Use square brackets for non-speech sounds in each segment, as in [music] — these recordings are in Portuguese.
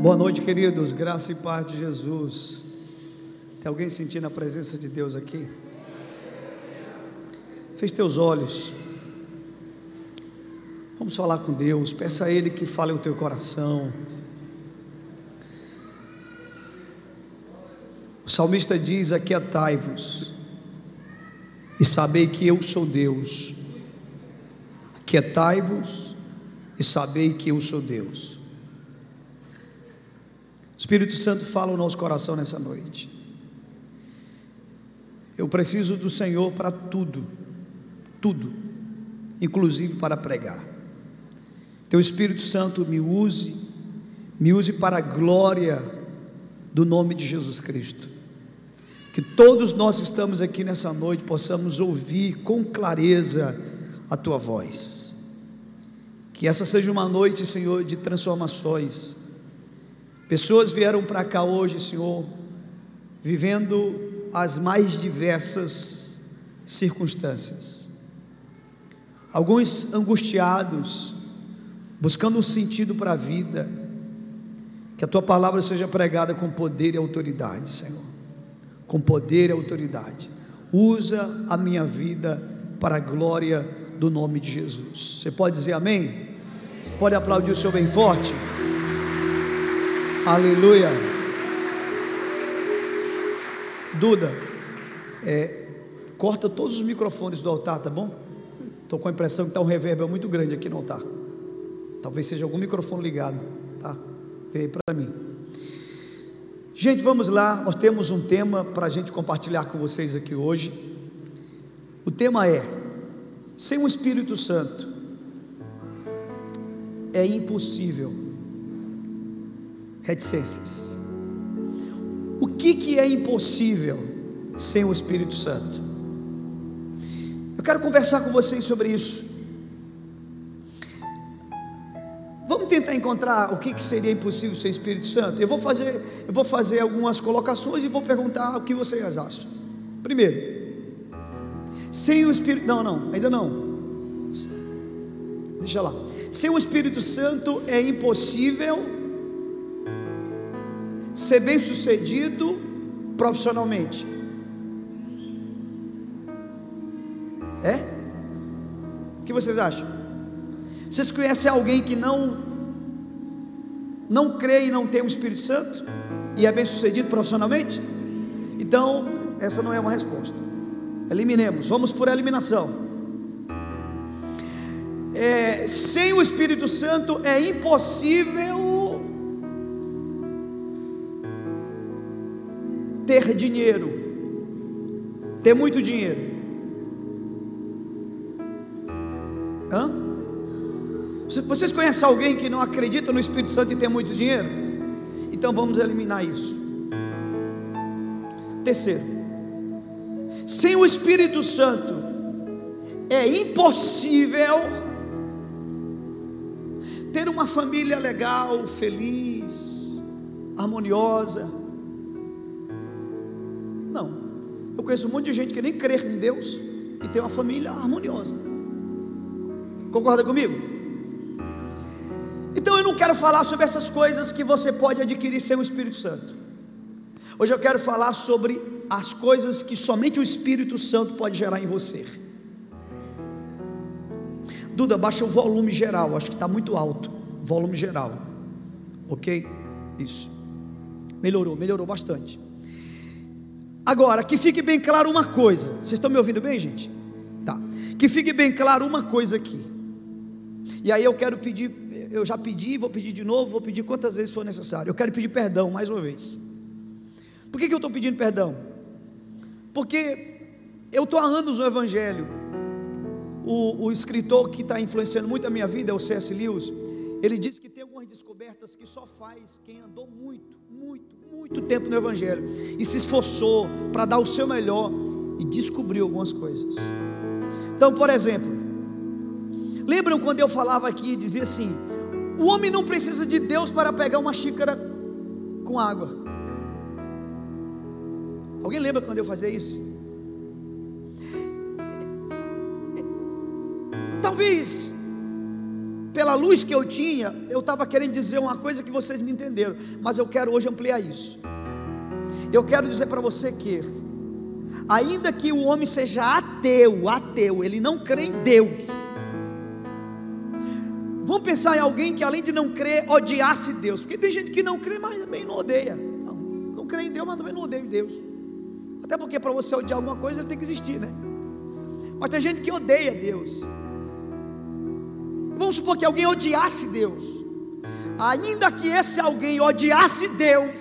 Boa noite, queridos. Graça e paz de Jesus. Tem alguém sentindo a presença de Deus aqui? Feche teus olhos. Vamos falar com Deus. Peça a Ele que fale o teu coração. O salmista diz: Aquietai-vos e sabei que eu sou Deus. Aquietai-vos e sabei que eu sou Deus. Espírito Santo fala o nosso coração nessa noite. Eu preciso do Senhor para tudo, tudo, inclusive para pregar. Teu Espírito Santo me use, me use para a glória do nome de Jesus Cristo. Que todos nós que estamos aqui nessa noite possamos ouvir com clareza a tua voz. Que essa seja uma noite, Senhor, de transformações Pessoas vieram para cá hoje, Senhor, vivendo as mais diversas circunstâncias. Alguns angustiados, buscando um sentido para a vida. Que a tua palavra seja pregada com poder e autoridade, Senhor. Com poder e autoridade. Usa a minha vida para a glória do nome de Jesus. Você pode dizer amém? Você pode aplaudir o seu bem forte? Aleluia. Duda, é, corta todos os microfones do altar, tá bom? Estou com a impressão que está um reverb muito grande aqui no altar. Talvez seja algum microfone ligado, tá? Veio para mim. Gente, vamos lá. Nós temos um tema para a gente compartilhar com vocês aqui hoje. O tema é: sem o Espírito Santo é impossível reticências. O que, que é impossível sem o Espírito Santo? Eu quero conversar com vocês sobre isso. Vamos tentar encontrar o que, que seria impossível sem o Espírito Santo. Eu vou fazer, eu vou fazer algumas colocações e vou perguntar o que vocês acham. Primeiro, sem o Espírito, não, não, ainda não. Deixa lá. Sem o Espírito Santo é impossível ser bem sucedido profissionalmente? É? O que vocês acham? Vocês conhecem alguém que não não crê e não tem o Espírito Santo e é bem sucedido profissionalmente? Então, essa não é uma resposta. Eliminemos, vamos por eliminação. É, sem o Espírito Santo é impossível ter dinheiro, ter muito dinheiro. Hã? Vocês conhecem alguém que não acredita no Espírito Santo e tem muito dinheiro? Então vamos eliminar isso. Terceiro, sem o Espírito Santo é impossível ter uma família legal, feliz, harmoniosa. Eu conheço um monte de gente que nem crê em Deus e tem uma família harmoniosa. Concorda comigo? Então eu não quero falar sobre essas coisas que você pode adquirir sem o Espírito Santo. Hoje eu quero falar sobre as coisas que somente o Espírito Santo pode gerar em você. Duda, baixa o volume geral, acho que está muito alto. Volume geral. Ok? Isso. Melhorou, melhorou bastante. Agora, que fique bem claro uma coisa. Vocês estão me ouvindo bem, gente? Tá. Que fique bem claro uma coisa aqui. E aí eu quero pedir, eu já pedi, vou pedir de novo, vou pedir quantas vezes for necessário. Eu quero pedir perdão mais uma vez. Por que, que eu estou pedindo perdão? Porque eu estou há anos no Evangelho. O, o escritor que está influenciando muito a minha vida é o C.S. Lewis. Ele diz que tem algumas descobertas que só faz quem andou muito, muito, muito tempo no Evangelho e se esforçou para dar o seu melhor e descobriu algumas coisas. Então, por exemplo, lembram quando eu falava aqui e dizia assim: o homem não precisa de Deus para pegar uma xícara com água. Alguém lembra quando eu fazia isso? Talvez pela luz que eu tinha, eu estava querendo dizer uma coisa que vocês me entenderam, mas eu quero hoje ampliar isso. Eu quero dizer para você que, ainda que o homem seja ateu, ateu, ele não crê em Deus. Vamos pensar em alguém que além de não crer, odiasse Deus, porque tem gente que não crê, mas também não odeia. Não, não crê em Deus, mas também não odeia Deus. Até porque para você odiar alguma coisa, ele tem que existir, né? Mas tem gente que odeia Deus. Vamos supor que alguém odiasse Deus. Ainda que esse alguém odiasse Deus,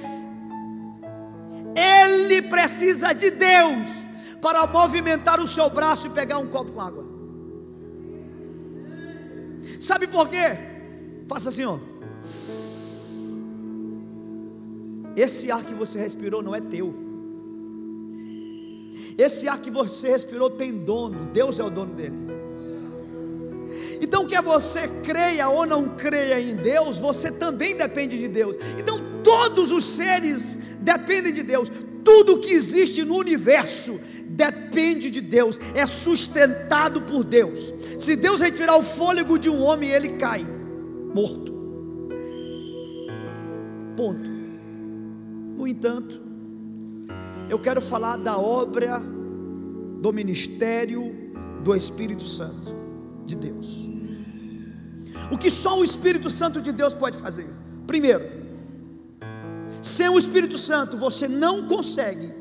ele precisa de Deus para movimentar o seu braço e pegar um copo com água. Sabe por quê? Faça assim, ó. Esse ar que você respirou não é teu. Esse ar que você respirou tem dono, Deus é o dono dele. Então, quer você creia ou não creia em Deus, você também depende de Deus. Então, todos os seres dependem de Deus. Tudo que existe no universo depende de Deus, é sustentado por Deus. Se Deus retirar o fôlego de um homem, ele cai morto. Ponto. No entanto, eu quero falar da obra do ministério do Espírito Santo de Deus. O que só o Espírito Santo de Deus pode fazer? Primeiro, sem o Espírito Santo você não consegue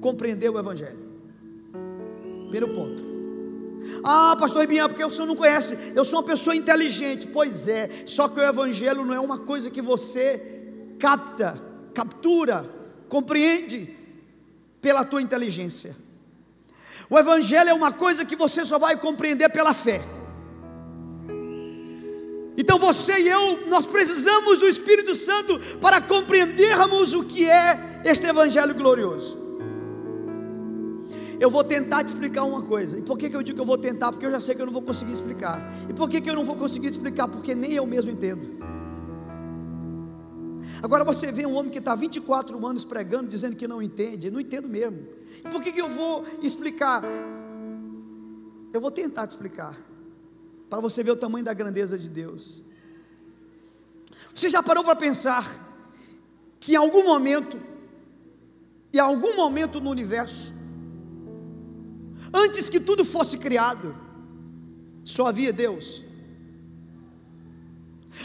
compreender o Evangelho. Primeiro ponto. Ah, pastor Ribinha, porque o senhor não conhece, eu sou uma pessoa inteligente. Pois é, só que o Evangelho não é uma coisa que você capta, captura, compreende pela tua inteligência. O Evangelho é uma coisa que você só vai compreender pela fé. Então você e eu, nós precisamos do Espírito Santo para compreendermos o que é este Evangelho glorioso. Eu vou tentar te explicar uma coisa. E por que, que eu digo que eu vou tentar? Porque eu já sei que eu não vou conseguir explicar. E por que, que eu não vou conseguir explicar? Porque nem eu mesmo entendo. Agora você vê um homem que está 24 anos pregando, dizendo que não entende. Eu não entendo mesmo. E por que, que eu vou explicar? Eu vou tentar te explicar para você ver o tamanho da grandeza de Deus. Você já parou para pensar que em algum momento, em algum momento no universo, antes que tudo fosse criado, só havia Deus.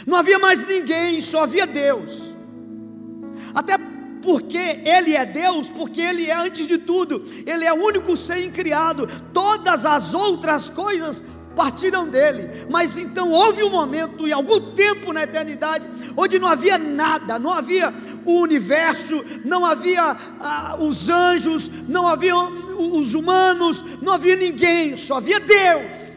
Não havia mais ninguém, só havia Deus. Até porque Ele é Deus, porque Ele é antes de tudo, Ele é o único ser criado. Todas as outras coisas partiram dele. Mas então houve um momento, em algum tempo na eternidade, onde não havia nada, não havia o universo, não havia ah, os anjos, não havia os humanos, não havia ninguém, só havia Deus.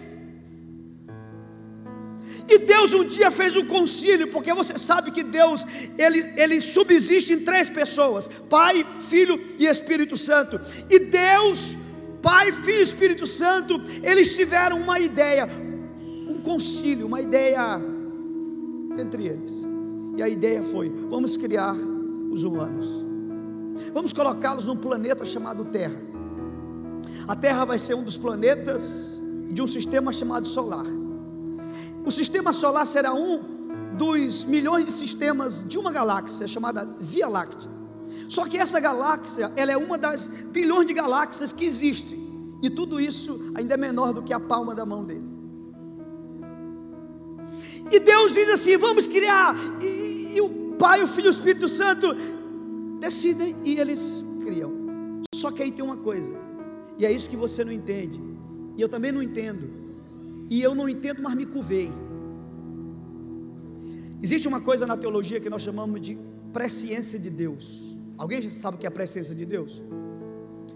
E Deus um dia fez um concílio, porque você sabe que Deus, ele, ele subsiste em três pessoas: Pai, Filho e Espírito Santo. E Deus Pai, Filho e Espírito Santo, eles tiveram uma ideia, um concílio, uma ideia entre eles. E a ideia foi: vamos criar os humanos, vamos colocá-los num planeta chamado Terra. A Terra vai ser um dos planetas de um sistema chamado Solar. O sistema solar será um dos milhões de sistemas de uma galáxia chamada Via Láctea. Só que essa galáxia, ela é uma das bilhões de galáxias que existe. E tudo isso ainda é menor do que a palma da mão dele. E Deus diz assim: vamos criar. E, e o Pai, o Filho e o Espírito Santo decidem e eles criam. Só que aí tem uma coisa, e é isso que você não entende, e eu também não entendo, e eu não entendo, mas me cuvei. Existe uma coisa na teologia que nós chamamos de presciência de Deus. Alguém sabe o que é a presciência de Deus?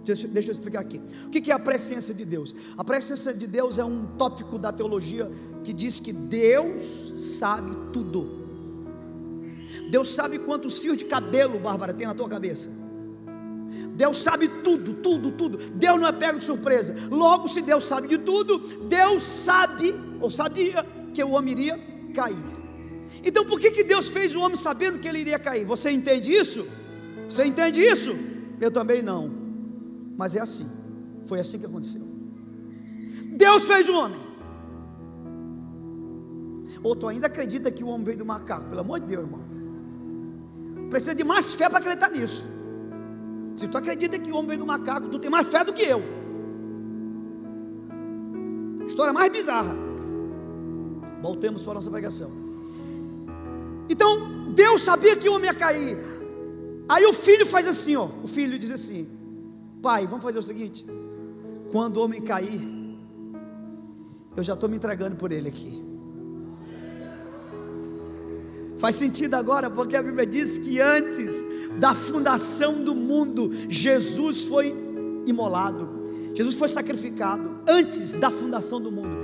Deixa, deixa eu explicar aqui. O que é a presciência de Deus? A presciência de Deus é um tópico da teologia que diz que Deus sabe tudo. Deus sabe quantos fios de cabelo, Bárbara, tem na tua cabeça. Deus sabe tudo, tudo, tudo. Deus não é pego de surpresa. Logo, se Deus sabe de tudo, Deus sabe, ou sabia, que o homem iria cair. Então, por que, que Deus fez o homem sabendo que ele iria cair? Você entende isso? Você entende isso? Eu também não. Mas é assim. Foi assim que aconteceu. Deus fez o homem. Ou tu ainda acredita que o homem veio do macaco? Pelo amor de Deus, irmão. Precisa de mais fé para acreditar nisso. Se tu acredita que o homem veio do macaco, tu tem mais fé do que eu. História mais bizarra. Voltemos para a nossa pregação. Então, Deus sabia que o homem ia cair. Aí o filho faz assim, ó. O filho diz assim: Pai, vamos fazer o seguinte. Quando o homem cair, eu já estou me entregando por ele aqui. Faz sentido agora, porque a Bíblia diz que antes da fundação do mundo, Jesus foi imolado. Jesus foi sacrificado antes da fundação do mundo.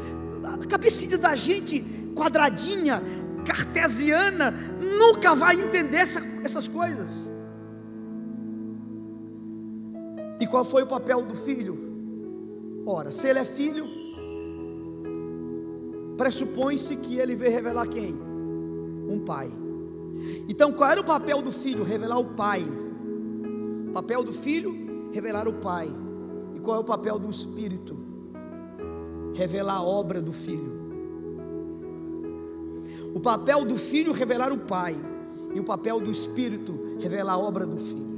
A cabecinha da gente, quadradinha, cartesiana, nunca vai entender essa, essas coisas. E qual foi o papel do filho? Ora, se ele é filho, pressupõe-se que ele veio revelar quem? Um pai. Então, qual era o papel do filho? Revelar o pai. O papel do filho, revelar o pai. E qual é o papel do espírito? Revelar a obra do filho. O papel do filho, revelar o pai. E o papel do espírito, revelar a obra do filho.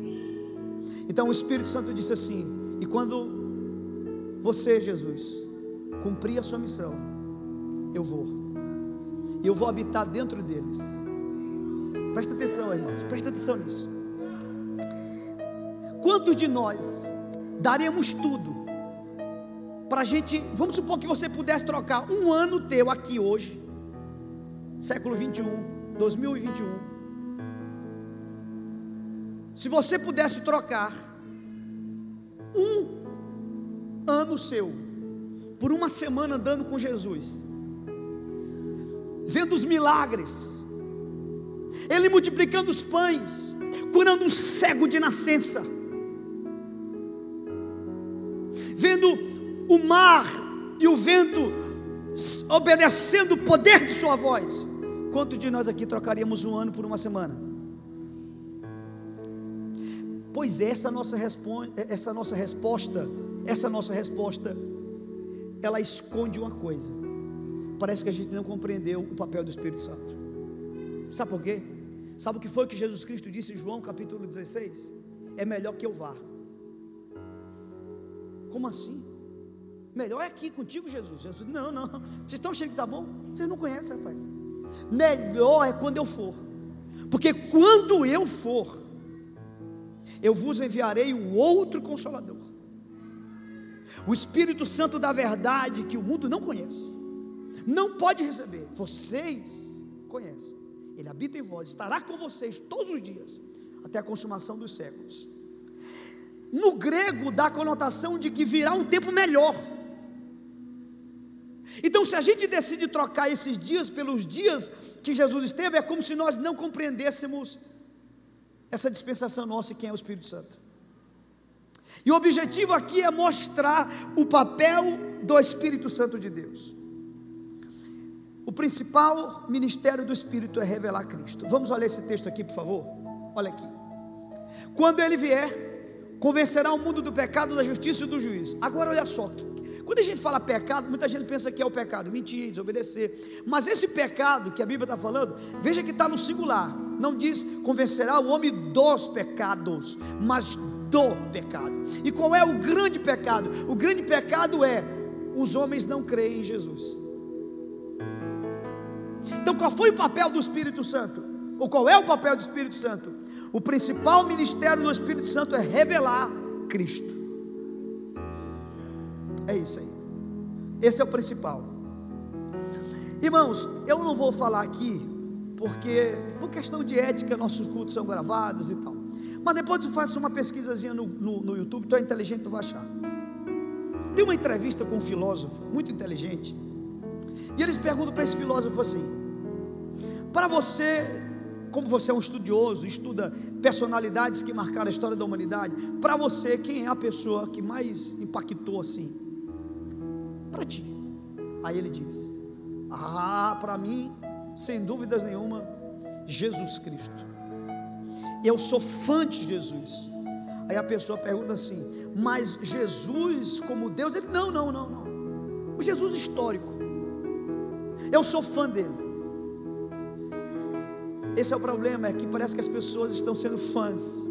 Então o Espírito Santo disse assim: E quando você, Jesus, cumprir a sua missão, eu vou. Eu vou habitar dentro deles. Presta atenção, irmãos, presta atenção nisso. Quantos de nós daremos tudo para a gente? Vamos supor que você pudesse trocar um ano teu aqui hoje, século 21, 2021 se você pudesse trocar um ano seu por uma semana andando com Jesus, vendo os milagres, Ele multiplicando os pães, curando um cego de nascença, vendo o mar e o vento obedecendo o poder de Sua voz. Quanto de nós aqui trocaríamos um ano por uma semana? Pois essa nossa, essa nossa resposta, essa nossa resposta, ela esconde uma coisa. Parece que a gente não compreendeu o papel do Espírito Santo. Sabe por quê? Sabe o que foi que Jesus Cristo disse em João capítulo 16? É melhor que eu vá. Como assim? Melhor é aqui contigo, Jesus. Jesus, não, não. Vocês estão achando que está bom? Vocês não conhecem, rapaz. Melhor é quando eu for. Porque quando eu for, eu vos enviarei um outro consolador. O Espírito Santo da verdade que o mundo não conhece, não pode receber, vocês conhecem. Ele habita em vós, estará com vocês todos os dias, até a consumação dos séculos. No grego dá a conotação de que virá um tempo melhor. Então, se a gente decide trocar esses dias pelos dias que Jesus esteve, é como se nós não compreendêssemos essa dispensação nossa e quem é o Espírito Santo. E o objetivo aqui é mostrar o papel do Espírito Santo de Deus. O principal ministério do Espírito é revelar Cristo. Vamos olhar esse texto aqui, por favor? Olha aqui. Quando ele vier, convencerá o mundo do pecado, da justiça e do juízo. Agora olha só, quando a gente fala pecado, muita gente pensa que é o pecado, mentir, desobedecer. Mas esse pecado que a Bíblia está falando, veja que está no singular. Não diz convencerá o homem dos pecados, mas do pecado. E qual é o grande pecado? O grande pecado é os homens não creem em Jesus. Então, qual foi o papel do Espírito Santo? Ou qual é o papel do Espírito Santo? O principal ministério do Espírito Santo é revelar Cristo. É isso aí. Esse é o principal. Irmãos, eu não vou falar aqui, porque por questão de ética, nossos cultos são gravados e tal. Mas depois tu faz uma pesquisazinha no, no, no YouTube, tu é inteligente, tu vai achar. Tem uma entrevista com um filósofo muito inteligente. E eles perguntam para esse filósofo assim: Para você, como você é um estudioso, estuda personalidades que marcaram a história da humanidade, para você, quem é a pessoa que mais impactou assim? Para ti. Aí ele diz: Ah, para mim, sem dúvidas nenhuma, Jesus Cristo. Eu sou fã de Jesus. Aí a pessoa pergunta assim: Mas Jesus como Deus? Ele: Não, não, não, não. O Jesus histórico. Eu sou fã dele. Esse é o problema, é que parece que as pessoas estão sendo fãs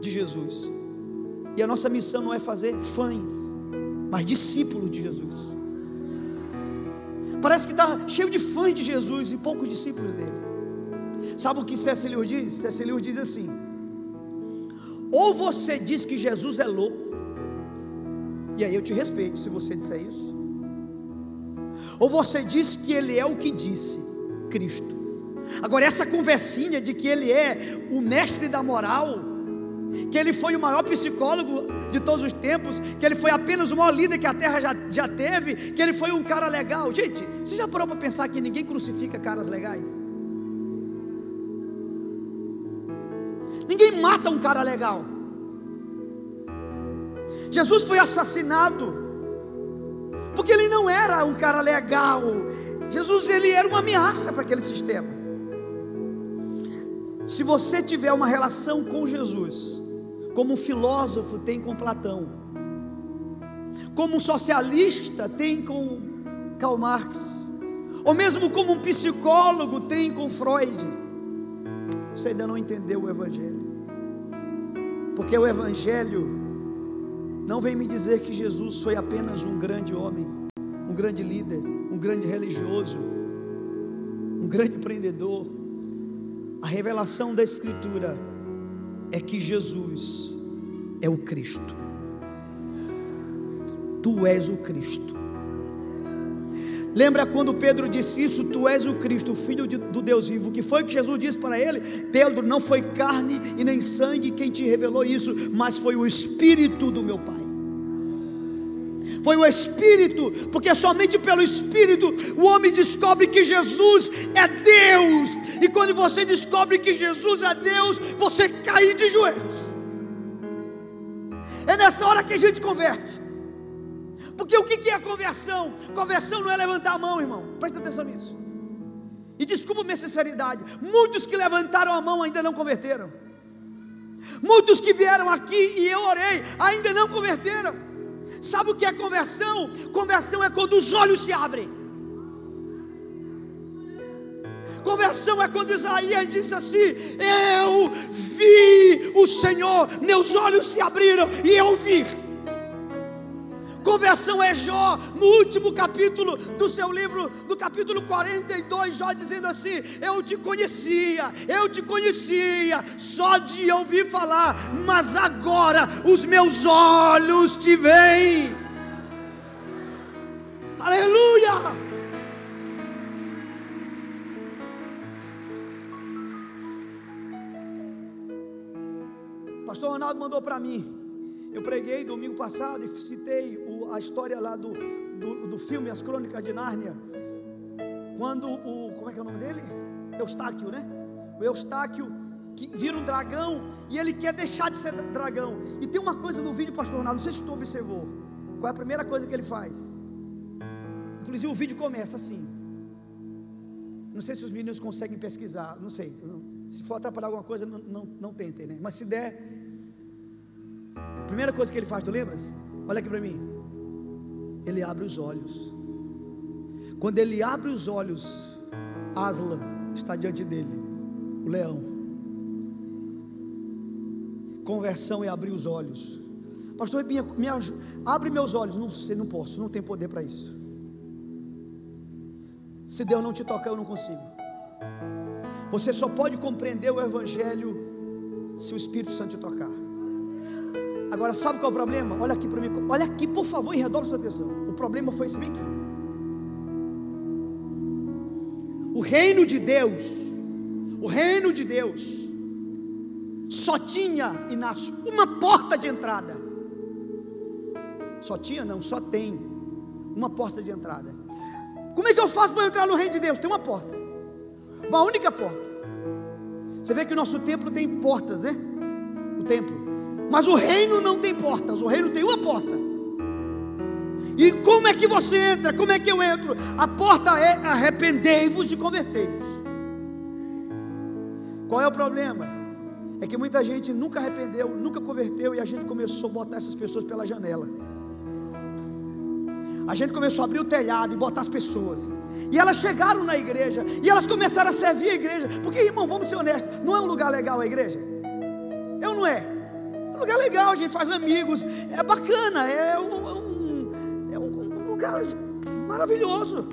de Jesus. E a nossa missão não é fazer fãs, mas discípulos de Jesus. Parece que está cheio de fãs de Jesus e poucos discípulos dele. Sabe o que C.S. Diz? C.S. Diz assim: ou você diz que Jesus é louco, e aí eu te respeito se você disser isso, ou você diz que ele é o que disse, Cristo. Agora, essa conversinha de que ele é o mestre da moral, que ele foi o maior psicólogo de todos os tempos, que ele foi apenas o maior líder que a terra já, já teve, que ele foi um cara legal. Gente, você já parou para pensar que ninguém crucifica caras legais? Ninguém mata um cara legal. Jesus foi assassinado porque ele não era um cara legal. Jesus ele era uma ameaça para aquele sistema. Se você tiver uma relação com Jesus, como um filósofo tem com Platão, como um socialista tem com Karl Marx, ou mesmo como um psicólogo tem com Freud, você ainda não entendeu o Evangelho, porque o Evangelho não vem me dizer que Jesus foi apenas um grande homem, um grande líder, um grande religioso, um grande empreendedor. A revelação da Escritura é que Jesus é o Cristo. Tu és o Cristo. Lembra quando Pedro disse isso? Tu és o Cristo, o Filho de, do Deus vivo. O que foi que Jesus disse para ele? Pedro, não foi carne e nem sangue quem te revelou isso, mas foi o Espírito do meu Pai. Foi o Espírito, porque somente pelo Espírito o homem descobre que Jesus é Deus e quando você descobre que Jesus é Deus, você cai de joelhos. É nessa hora que a gente converte. Porque o que é conversão? Conversão não é levantar a mão, irmão. Presta atenção nisso. E desculpa minha sinceridade. Muitos que levantaram a mão ainda não converteram. Muitos que vieram aqui e eu orei ainda não converteram. Sabe o que é conversão? Conversão é quando os olhos se abrem. Conversão é quando Isaías disse assim: Eu vi o Senhor, meus olhos se abriram e eu vi. Conversão é Jó, no último capítulo do seu livro, do capítulo 42, Jó dizendo assim: Eu te conhecia, eu te conhecia, só de ouvir falar, mas agora os meus olhos te veem. Aleluia! Pastor Ronaldo mandou para mim. Eu preguei domingo passado e citei o, a história lá do, do, do, filme As Crônicas de Nárnia. Quando o. Como é que é o nome dele? Eustáquio, né? O Eustáquio que vira um dragão e ele quer deixar de ser dragão. E tem uma coisa no vídeo, Pastor Ronaldo, não sei se tu observou. Qual é a primeira coisa que ele faz? Inclusive o vídeo começa assim. Não sei se os meninos conseguem pesquisar, não sei. Se for atrapalhar alguma coisa, não, não, não tentem, né? Mas se der, Primeira coisa que ele faz, tu lembras? Olha aqui para mim. Ele abre os olhos. Quando ele abre os olhos, Aslan está diante dele, o leão. Conversão é abrir os olhos. Pastor, me, me abre meus olhos. Não sei, não posso, não tenho poder para isso. Se Deus não te tocar, eu não consigo. Você só pode compreender o Evangelho se o Espírito Santo te tocar. Agora, sabe qual é o problema? Olha aqui para mim, olha aqui, por favor, em redor da sua atenção. O problema foi esse bem aqui. O reino de Deus, o reino de Deus, só tinha, Inácio, uma porta de entrada. Só tinha, não, só tem uma porta de entrada. Como é que eu faço para entrar no reino de Deus? Tem uma porta, uma única porta. Você vê que o nosso templo tem portas, né? O templo. Mas o reino não tem portas, o reino tem uma porta. E como é que você entra? Como é que eu entro? A porta é arrependei-vos e convertei-vos. Qual é o problema? É que muita gente nunca arrependeu, nunca converteu e a gente começou a botar essas pessoas pela janela. a gente começou a abrir o telhado e botar as pessoas. E elas chegaram na igreja e elas começaram a servir a igreja. Porque, irmão, vamos ser honestos, não é um lugar legal a igreja? Eu não é. É um lugar legal, a gente faz amigos, é bacana, é um, é um, um lugar maravilhoso.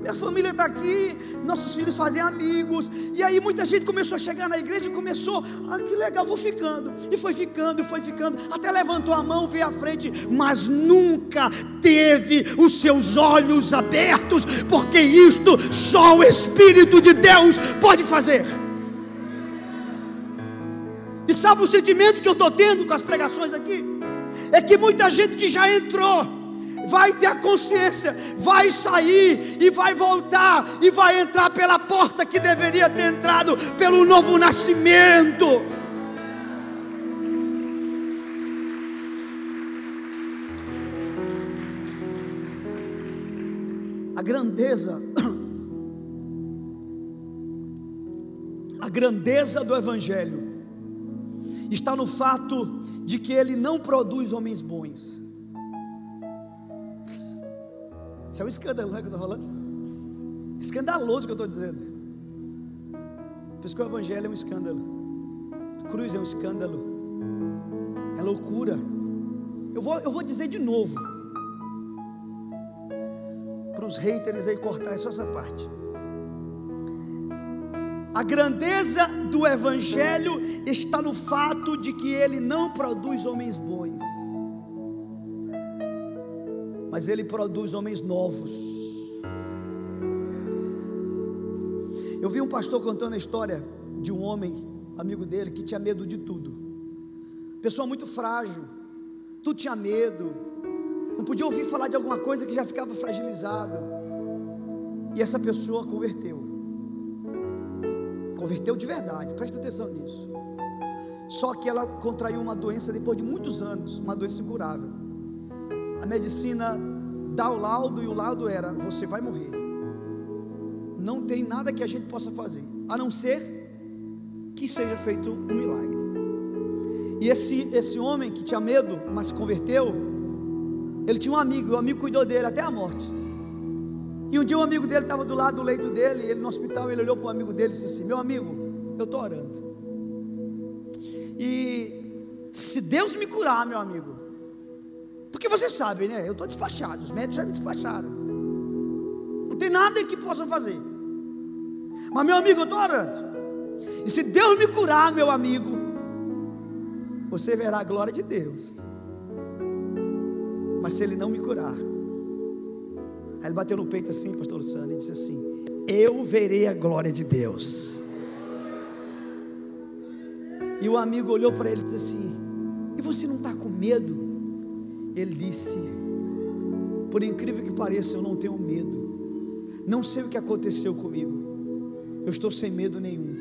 Minha família está aqui, nossos filhos fazem amigos. E aí muita gente começou a chegar na igreja e começou, ah, que legal, vou ficando. E foi ficando, e foi ficando, até levantou a mão, veio à frente, mas nunca teve os seus olhos abertos, porque isto só o Espírito de Deus pode fazer. Sabe o sentimento que eu estou tendo com as pregações aqui? É que muita gente que já entrou, vai ter a consciência, vai sair e vai voltar e vai entrar pela porta que deveria ter entrado pelo novo nascimento. A grandeza, [coughs] a grandeza do Evangelho está no fato de que ele não produz homens bons. Isso é um escândalo, não é que eu estou falando? Escandaloso que eu estou dizendo. Por isso que o Evangelho é um escândalo. A cruz é um escândalo. É loucura. Eu vou, eu vou dizer de novo. Para os haters aí cortar só essa parte. A grandeza do Evangelho está no fato de que ele não produz homens bons mas Ele produz homens novos. Eu vi um pastor contando a história de um homem, amigo dele, que tinha medo de tudo. Pessoa muito frágil, tudo tinha medo, não podia ouvir falar de alguma coisa que já ficava fragilizado. E essa pessoa converteu. Converteu de verdade, presta atenção nisso. Só que ela contraiu uma doença depois de muitos anos, uma doença incurável a medicina dá o laudo e o laudo era: você vai morrer. Não tem nada que a gente possa fazer, a não ser que seja feito um milagre. E esse, esse homem que tinha medo, mas se converteu, ele tinha um amigo, o amigo cuidou dele até a morte. E um dia um amigo dele estava do lado do leito dele, ele no hospital, ele olhou para o amigo dele e disse assim: Meu amigo, eu estou orando. E se Deus me curar, meu amigo, porque você sabe, né? Eu estou despachado, os médicos já me despacharam. Não tem nada que possa fazer. Mas, meu amigo, eu estou orando. E se Deus me curar, meu amigo, você verá a glória de Deus. Mas se Ele não me curar, aí ele bateu no peito assim, pastor Luciano, e disse assim: Eu verei a glória de Deus. E o amigo olhou para ele e disse assim: E você não está com medo? Ele disse: Por incrível que pareça, eu não tenho medo. Não sei o que aconteceu comigo. Eu estou sem medo nenhum.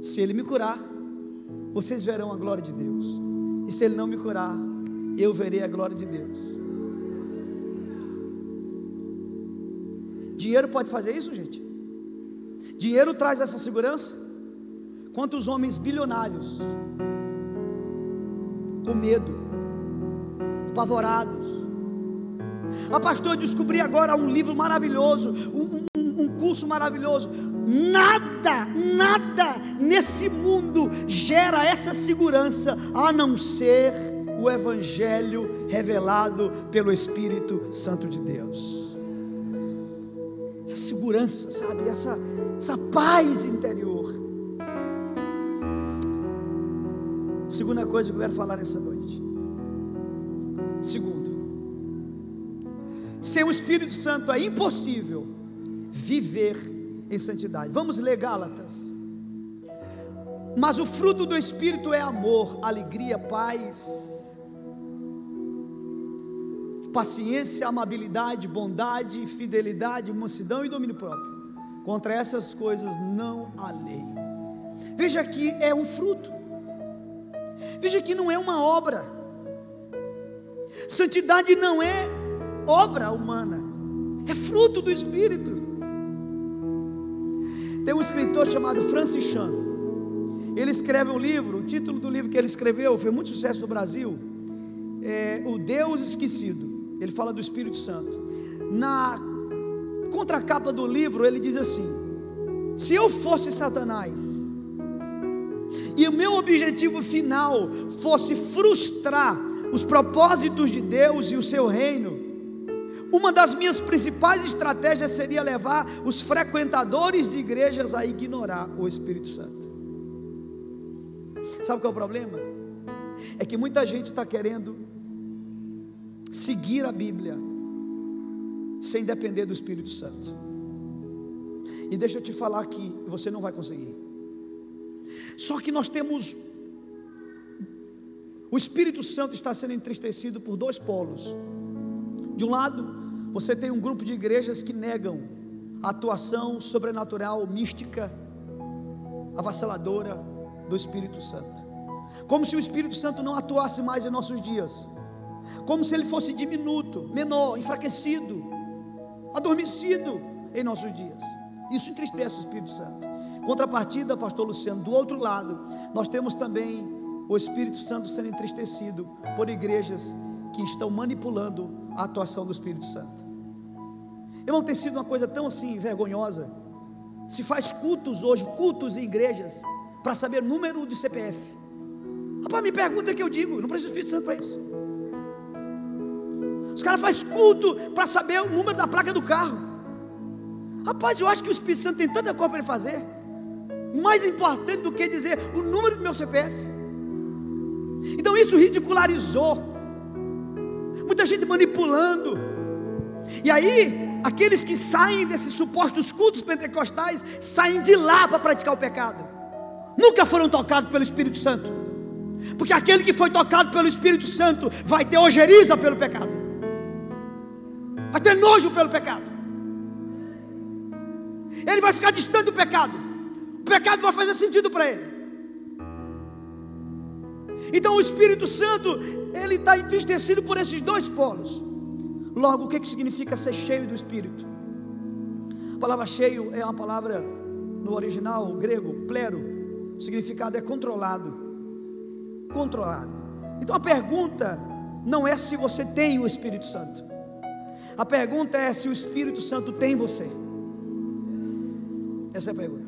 Se Ele me curar, vocês verão a glória de Deus. E se Ele não me curar, eu verei a glória de Deus. Dinheiro pode fazer isso, gente? Dinheiro traz essa segurança? Quantos homens bilionários com medo apavorados. Ah, pastor, descobri agora um livro maravilhoso, um, um, um curso maravilhoso. Nada, nada nesse mundo gera essa segurança a não ser o Evangelho revelado pelo Espírito Santo de Deus. Essa segurança, sabe? Essa, essa paz interior. Segunda coisa que eu quero falar nessa noite. Segundo, sem o Espírito Santo é impossível viver em santidade. Vamos ler Gálatas. Mas o fruto do Espírito é amor, alegria, paz, paciência, amabilidade, bondade, fidelidade, mansidão e domínio próprio. Contra essas coisas não há lei. Veja que é um fruto. Veja que não é uma obra. Santidade não é obra humana, é fruto do Espírito. Tem um escritor chamado Francis Chan. Ele escreve um livro, o título do livro que ele escreveu foi muito sucesso no Brasil. é, o Deus esquecido. Ele fala do Espírito Santo. Na contracapa do livro, ele diz assim: Se eu fosse Satanás, e o meu objetivo final fosse frustrar os propósitos de Deus e o seu reino, uma das minhas principais estratégias seria levar os frequentadores de igrejas a ignorar o Espírito Santo. Sabe qual é o problema? É que muita gente está querendo seguir a Bíblia sem depender do Espírito Santo. E deixa eu te falar que você não vai conseguir. Só que nós temos o Espírito Santo está sendo entristecido por dois polos. De um lado, você tem um grupo de igrejas que negam a atuação sobrenatural, mística, avassaladora do Espírito Santo. Como se o Espírito Santo não atuasse mais em nossos dias. Como se ele fosse diminuto, menor, enfraquecido, adormecido em nossos dias. Isso entristece o Espírito Santo. Contrapartida, pastor Luciano, do outro lado, nós temos também o Espírito Santo sendo entristecido por igrejas que estão manipulando a atuação do Espírito Santo. Irmão, tem sido uma coisa tão assim vergonhosa. Se faz cultos hoje, cultos em igrejas, para saber número de CPF. Rapaz, me pergunta que eu digo, não precisa do Espírito Santo para isso. Os caras fazem culto para saber o número da placa do carro. Rapaz, eu acho que o Espírito Santo tem tanta coisa para ele fazer. Mais importante do que dizer o número do meu CPF. Então isso ridicularizou. Muita gente manipulando. E aí, aqueles que saem desses supostos cultos pentecostais saem de lá para praticar o pecado. Nunca foram tocados pelo Espírito Santo. Porque aquele que foi tocado pelo Espírito Santo vai ter ojeriza pelo pecado. Vai ter nojo pelo pecado. Ele vai ficar distante do pecado. O pecado vai fazer sentido para ele. Então o Espírito Santo, ele está entristecido por esses dois polos. Logo, o que, que significa ser cheio do Espírito? A palavra cheio é uma palavra no original grego, plero. O significado é controlado. Controlado. Então a pergunta não é se você tem o Espírito Santo. A pergunta é se o Espírito Santo tem você. Essa é a pergunta.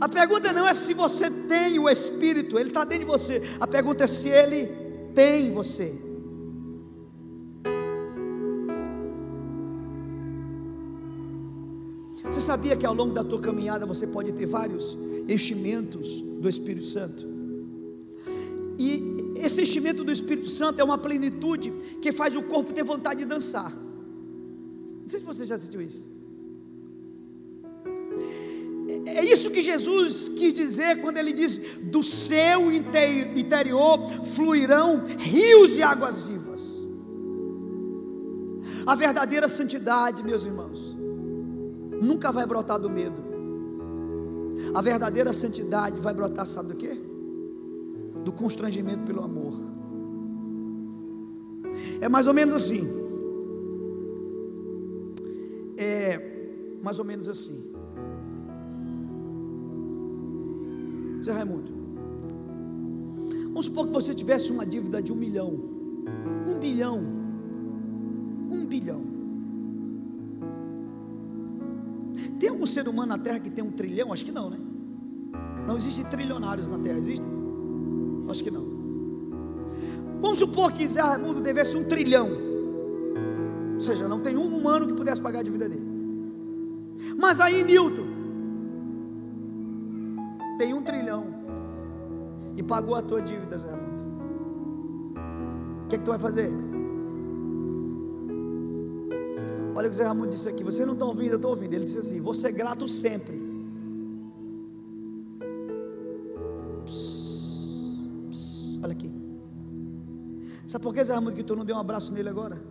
A pergunta não é se você tem o Espírito, ele está dentro de você. A pergunta é se ele tem você. Você sabia que ao longo da tua caminhada você pode ter vários enchimentos do Espírito Santo? E esse enchimento do Espírito Santo é uma plenitude que faz o corpo ter vontade de dançar. Não sei se você já sentiu isso. É isso que Jesus quis dizer quando ele diz: do seu interior fluirão rios de águas vivas. A verdadeira santidade, meus irmãos, nunca vai brotar do medo. A verdadeira santidade vai brotar, sabe do que? Constrangimento pelo amor. É mais ou menos assim. É mais ou menos assim. Zé Raimundo, vamos supor que você tivesse uma dívida de um milhão, um bilhão, um bilhão. Tem algum ser humano na Terra que tem um trilhão? Acho que não, né? Não existem trilionários na Terra, existem? Acho que não. Vamos supor que Zé Raimundo devesse um trilhão. Ou seja, não tem um humano que pudesse pagar a dívida dele. Mas aí, Newton, tem um trilhão e pagou a tua dívida, Zé Raimundo. O que, é que tu vai fazer? Olha o que o Zé Raimundo disse aqui. Vocês não estão ouvindo, eu estou ouvindo. Ele disse assim: Vou ser grato sempre. Por que, Zé Raimundo, que tu não deu um abraço nele agora?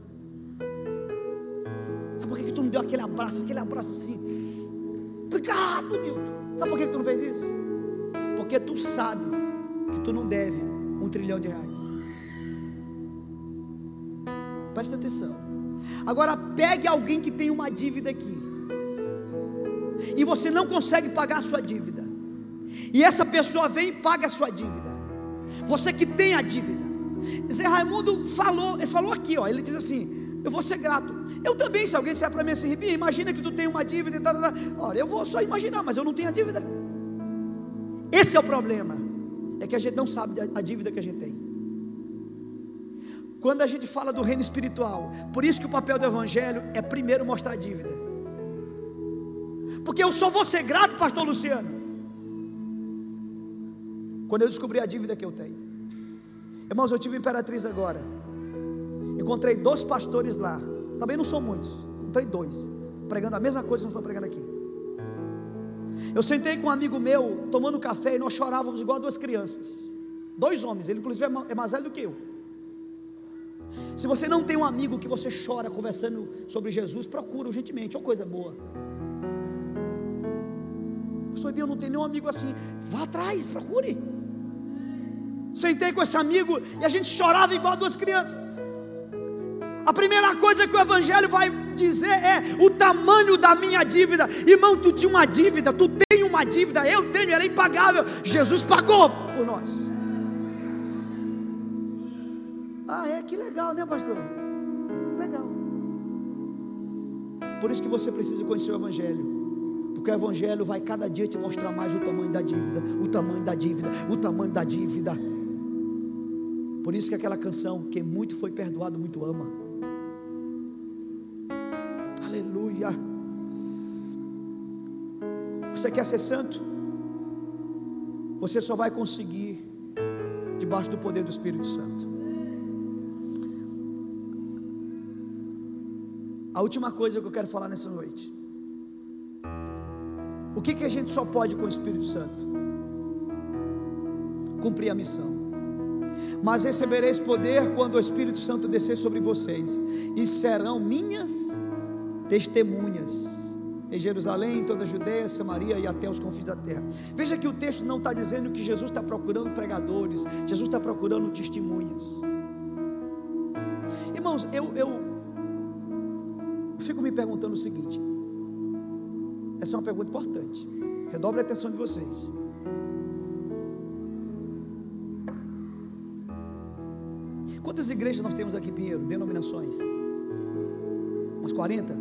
Sabe por que, que tu não deu aquele abraço, aquele abraço assim? Obrigado, Nilton. Sabe por que, que tu não fez isso? Porque tu sabes que tu não deve um trilhão de reais. Presta atenção. Agora pegue alguém que tem uma dívida aqui. E você não consegue pagar a sua dívida. E essa pessoa vem e paga a sua dívida. Você que tem a dívida. Zé Raimundo falou, ele falou aqui, ó, ele diz assim: Eu vou ser grato. Eu também, se alguém disser para mim assim, Ribinha, imagina que tu tem uma dívida. Olha, eu vou só imaginar, mas eu não tenho a dívida. Esse é o problema. É que a gente não sabe a dívida que a gente tem. Quando a gente fala do reino espiritual, por isso que o papel do evangelho é primeiro mostrar a dívida. Porque eu só vou ser grato, pastor Luciano, quando eu descobri a dívida que eu tenho. Irmãos, eu tive Imperatriz agora. Encontrei dois pastores lá. Também não são muitos. Encontrei dois. Pregando a mesma coisa que nós estamos pregando aqui. Eu sentei com um amigo meu, tomando café, e nós chorávamos igual duas crianças. Dois homens, ele inclusive é mais velho do que eu. Se você não tem um amigo que você chora conversando sobre Jesus, procura urgentemente, é uma coisa boa. Pastor eu não tenho nenhum amigo assim. Vá atrás, procure. Sentei com esse amigo e a gente chorava igual duas crianças. A primeira coisa que o Evangelho vai dizer é o tamanho da minha dívida. Irmão, tu tinha uma dívida, tu tem uma dívida, eu tenho, ela é impagável. Jesus pagou por nós. Ah, é que legal, né, pastor? Legal. Por isso que você precisa conhecer o Evangelho. Porque o Evangelho vai cada dia te mostrar mais o tamanho da dívida, o tamanho da dívida, o tamanho da dívida. Por isso que aquela canção, quem muito foi perdoado, muito ama. Aleluia. Você quer ser santo? Você só vai conseguir debaixo do poder do Espírito Santo. A última coisa que eu quero falar nessa noite. O que, que a gente só pode com o Espírito Santo? Cumprir a missão. Mas recebereis poder quando o Espírito Santo descer sobre vocês, e serão minhas testemunhas em Jerusalém, toda a Judeia, Samaria e até os confins da terra. Veja que o texto não está dizendo que Jesus está procurando pregadores, Jesus está procurando testemunhas. Irmãos, eu, eu fico me perguntando o seguinte: essa é uma pergunta importante. Redobre a atenção de vocês. Quantas igrejas nós temos aqui, Pinheiro? Denominações? Umas 40?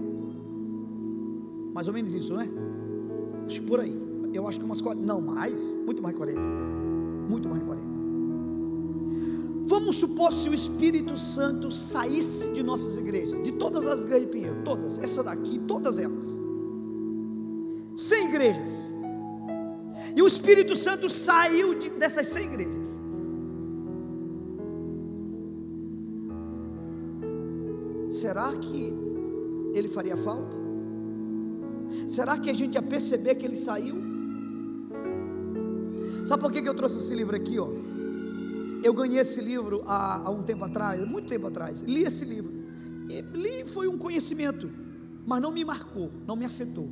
Mais ou menos isso, não é? Acho que por aí. Eu acho que umas 40. Não, mais. Muito mais 40. Muito mais 40. Vamos supor se o Espírito Santo saísse de nossas igrejas, de todas as igrejas de Pinheiro, todas, essa daqui, todas elas. 100 igrejas. E o Espírito Santo saiu de, dessas 100 igrejas. Ele faria falta? Será que a gente ia perceber que ele saiu? Sabe por que eu trouxe esse livro aqui, ó? Eu ganhei esse livro há, há um tempo atrás, muito tempo atrás. Li esse livro. E li foi um conhecimento, mas não me marcou, não me afetou.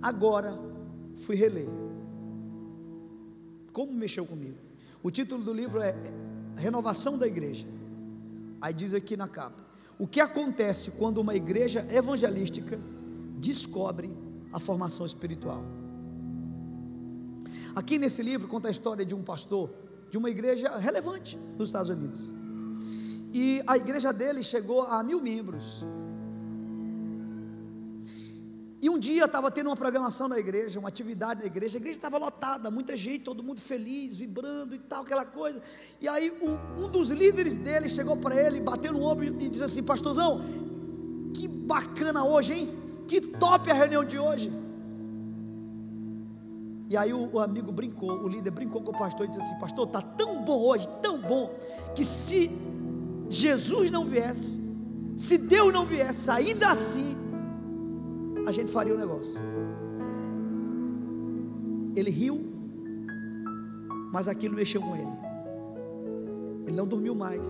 Agora fui reler. Como mexeu comigo? O título do livro é Renovação da Igreja. Aí diz aqui na capa: O que acontece quando uma igreja evangelística descobre a formação espiritual? Aqui nesse livro conta a história de um pastor de uma igreja relevante nos Estados Unidos. E a igreja dele chegou a mil membros. E um dia estava tendo uma programação na igreja, uma atividade na igreja, a igreja estava lotada, muita gente, todo mundo feliz, vibrando e tal, aquela coisa. E aí um, um dos líderes dele chegou para ele, bateu no ombro e disse assim: Pastorzão, que bacana hoje, hein? Que top a reunião de hoje. E aí o, o, amigo brincou, o líder brincou com o pastor e disse assim: Pastor, está tão bom hoje, tão bom, que se Jesus não viesse, se Deus não viesse, ainda assim, a gente faria o um negócio. Ele riu, mas aquilo mexeu com ele. Ele não dormiu mais.